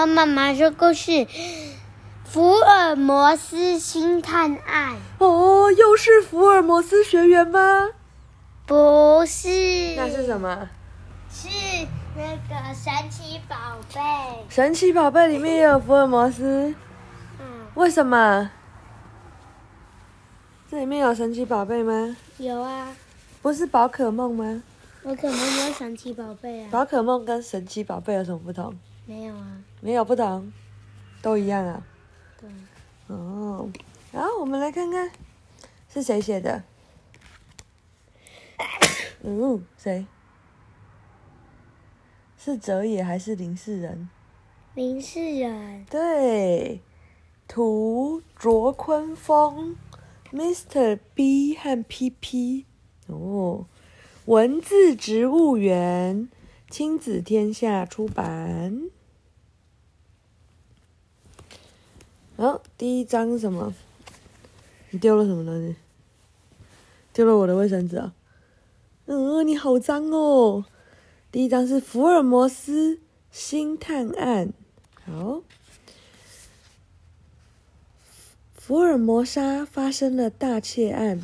和妈妈说故事。福尔摩斯星探案。哦，又是福尔摩斯学员吗？不是。那是什么？是那个神奇宝贝。神奇宝贝里面也有福尔摩斯。嗯。为什么？这里面有神奇宝贝吗？有啊。不是宝可梦吗？宝可梦没有神奇宝贝啊。宝可梦跟神奇宝贝有什么不同？没有啊。没有不同，都一样啊。对。哦，然后我们来看看，是谁写的？嗯，谁？是哲野还是林世仁？林世仁。对，图卓坤峰，Mr. B 和 PP。哦，文字植物园，亲子天下出版。好、哦，第一张什么？你丢了什么东西？丢了我的卫生纸啊！嗯，你好脏哦。第一张是福尔摩斯星探案。好，福尔摩沙发生了大窃案，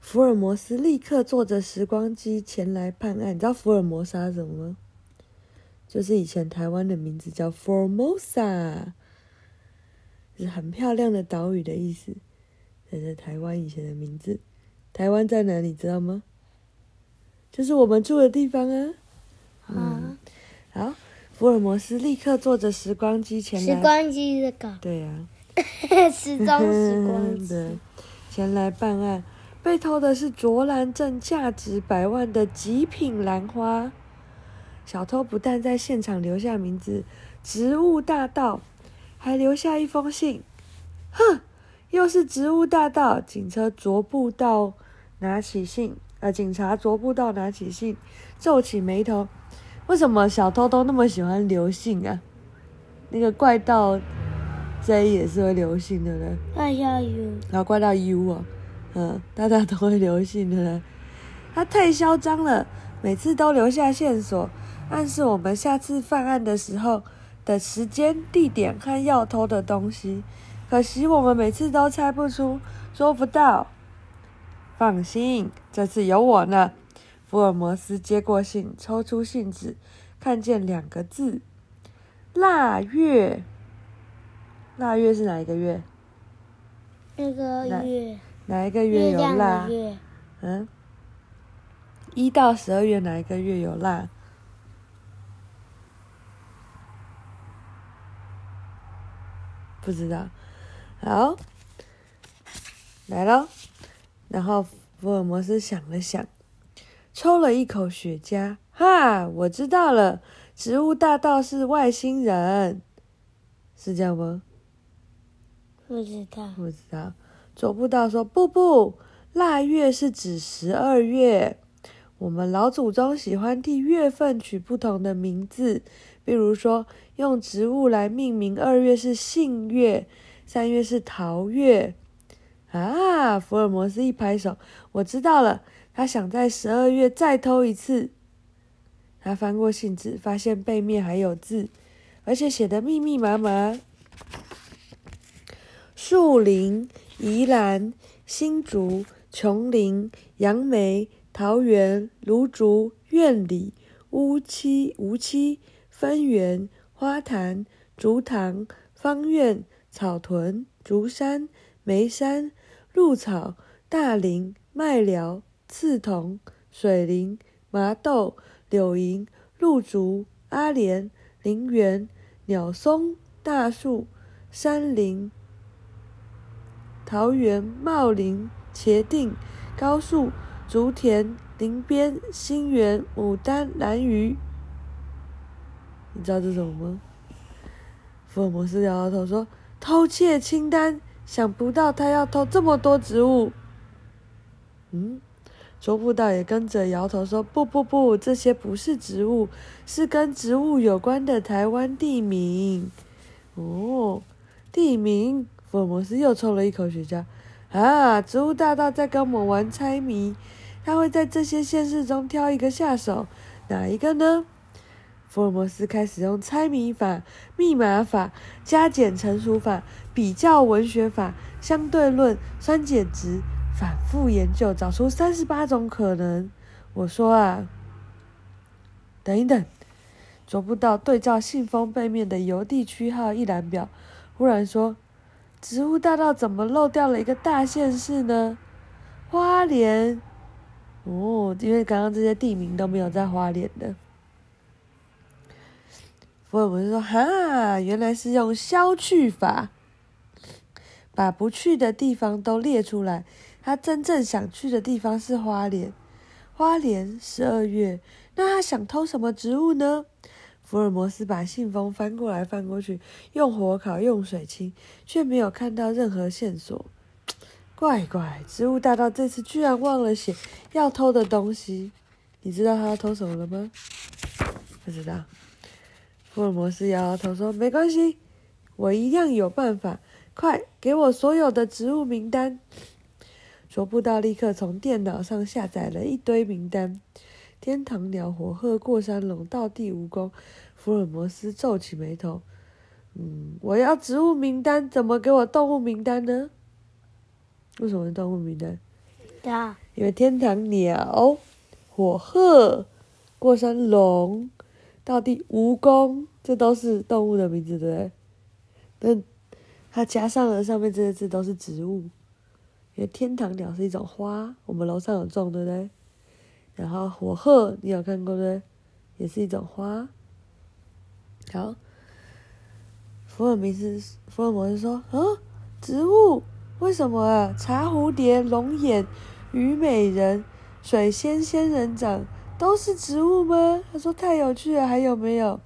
福尔摩斯立刻坐着时光机前来判案。你知道福尔摩沙什么吗？就是以前台湾的名字叫 Formosa。是很漂亮的岛屿的意思，这是台湾以前的名字。台湾在哪里？知道吗？就是我们住的地方啊。嗯，好，福尔摩斯立刻坐着时光机前来。时光机这个。对呀、啊。时装时光机。对，前来办案，被偷的是卓兰镇价值百万的极品兰花。小偷不但在现场留下名字“植物大盗”。还留下一封信，哼，又是植物大盗。警车逐步到拿起信，呃，警察逐步到拿起信，皱起眉头。为什么小偷都那么喜欢留信啊？那个怪盗 J 也是会留信的呢。怪盗 U，然后怪盗 U 啊，嗯，大家都会留信的呢。他太嚣张了，每次都留下线索，暗示我们下次犯案的时候。的时间、地点和要偷的东西，可惜我们每次都猜不出，捉不到。放心，这次有我呢。福尔摩斯接过信，抽出信纸，看见两个字：腊月。腊月是哪一个月？那个月。哪一个月有腊？月嗯，一到十二月哪一个月有腊？不知道，好，来喽。然后福尔摩斯想了想，抽了一口雪茄，哈，我知道了，植物大盗是外星人，是这样吗？不知道，不知道。捉不到说不不，腊月是指十二月，我们老祖宗喜欢替月份取不同的名字。例如说，用植物来命名，二月是杏月，三月是桃月。啊！福尔摩斯一拍手，我知道了。他想在十二月再偷一次。他翻过信纸，发现背面还有字，而且写得密密麻麻。树林、宜兰、新竹、琼林、杨梅、桃园、芦竹、苑里、乌七、无期。分园、花坛、竹塘、芳苑、草屯、竹山、梅山、鹿草、大林、麦寮、刺桐、水林、麻豆、柳营、鹿竹、阿莲、林园、鸟松、大树、山林、桃园、茂林、茄定、高树、竹田、林边、新园、牡丹、兰屿。你知道这是什么吗？福尔摩斯摇摇头说：“偷窃清单，想不到他要偷这么多植物。”嗯，捉不到也跟着摇头说：“不不不，这些不是植物，是跟植物有关的台湾地名。”哦，地名！福尔摩斯又抽了一口雪茄。啊，植物大盗在跟我们玩猜谜，他会在这些县市中挑一个下手，哪一个呢？福尔摩斯开始用猜谜法、密码法、加减乘除法、比较文学法、相对论、酸碱值，反复研究，找出三十八种可能。我说啊，等一等，捉不到对照信封背面的邮递区号一览表，忽然说：“植物大道怎么漏掉了一个大县市呢？花莲。”哦，因为刚刚这些地名都没有在花莲的。福尔摩斯说：“哈，原来是用消去法，把不去的地方都列出来。他真正想去的地方是花莲，花莲十二月。那他想偷什么植物呢？”福尔摩斯把信封翻过来翻过去，用火烤，用水清，却没有看到任何线索。怪怪，植物大盗这次居然忘了写要偷的东西。你知道他要偷什么了吗？不知道。福尔摩斯摇摇头说：“没关系，我一样有办法。快给我所有的植物名单。”卓布道，立刻从电脑上下载了一堆名单：天堂鸟、火鹤、过山龙、倒地蜈蚣。福尔摩斯皱起眉头：“嗯，我要植物名单，怎么给我动物名单呢？”为什么是动物名单？对啊，因为天堂鸟、火鹤、过山龙、道地蜈蚣，这都是动物的名字，对不对？但它加上了上面这些字都是植物。因为天堂鸟是一种花，我们楼上有种，对不对？然后火鹤你有看过对不对？也是一种花。好，福尔摩斯，福尔摩斯说：“啊，植物。”为什么啊？茶蝴蝶、龙眼、虞美人、水仙、仙人掌都是植物吗？他说太有趣了。还有没有？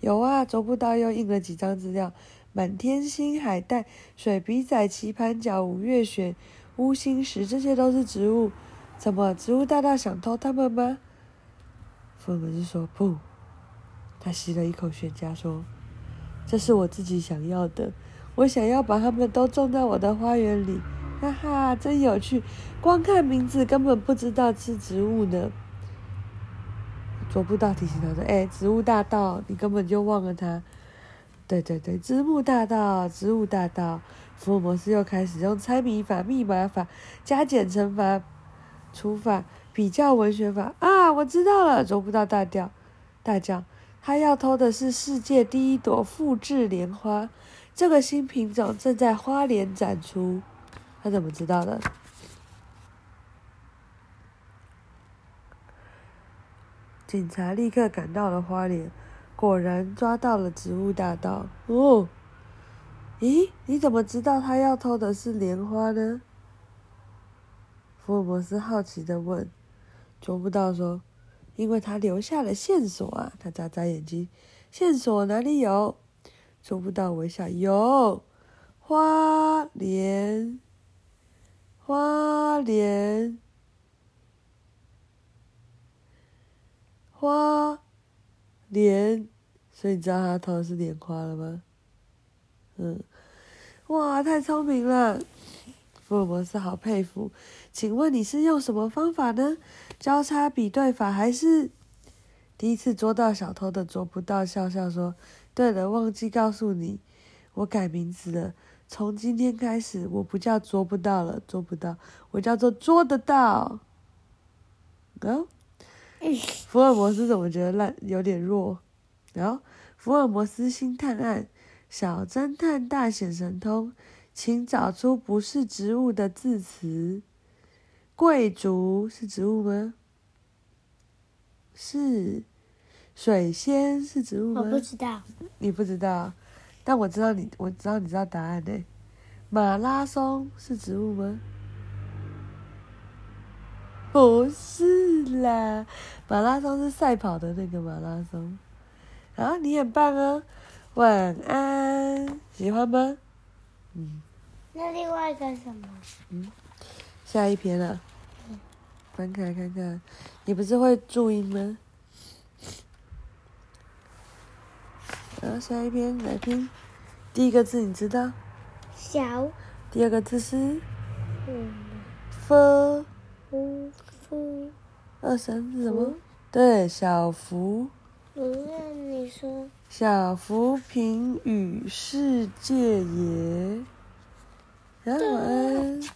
有啊，捉不到又印了几张资料：满天星、海带、水笔仔、棋盘脚、五月雪、乌心石，这些都是植物。怎么？植物大大想偷它们吗？福尔摩斯说不。他吸了一口雪茄，说：“这是我自己想要的。”我想要把它们都种在我的花园里，哈哈，真有趣！光看名字根本不知道是植物呢。捉不到提醒他说：“哎，植物大盗，你根本就忘了它。”对对对，植物大盗，植物大盗。福尔摩斯又开始用猜谜法、密码法、加减乘法、除法、比较文学法啊！我知道了，捉不到大叫，大叫，他要偷的是世界第一朵复制莲花。这个新品种正在花莲展出，他怎么知道的？警察立刻赶到了花莲，果然抓到了植物大盗。哦，咦，你怎么知道他要偷的是莲花呢？福尔摩斯好奇地问。捉不到说，因为他留下了线索啊！他眨眨眼睛，线索哪里有？捉不到微笑，有花莲，花莲，花莲，所以你知道他偷的是莲花了吗？嗯，哇，太聪明了，福尔摩斯好佩服。请问你是用什么方法呢？交叉比对法还是？第一次捉到小偷的捉不到，笑笑说。对了，忘记告诉你，我改名字了。从今天开始，我不叫捉不到了，捉不到，我叫做捉得到。哦，福尔摩斯怎么觉得烂，有点弱？然后，福尔摩斯新探案，小侦探大显神通，请找出不是植物的字词。贵族是植物吗？是。水仙是植物吗？我不知道。你不知道，但我知道你，我知道你知道答案呢。马拉松是植物吗？不是啦，马拉松是赛跑的那个马拉松。啊，你很棒哦，晚安，喜欢吗？嗯。那另外一个什么？嗯，下一篇了。嗯。翻开看看，你不是会注音吗？然后下一篇来拼，第一个字你知道？小。第二个字是？嗯。福。福福。二三是什么？对，小福。我让你说。小福平与世界也。然后。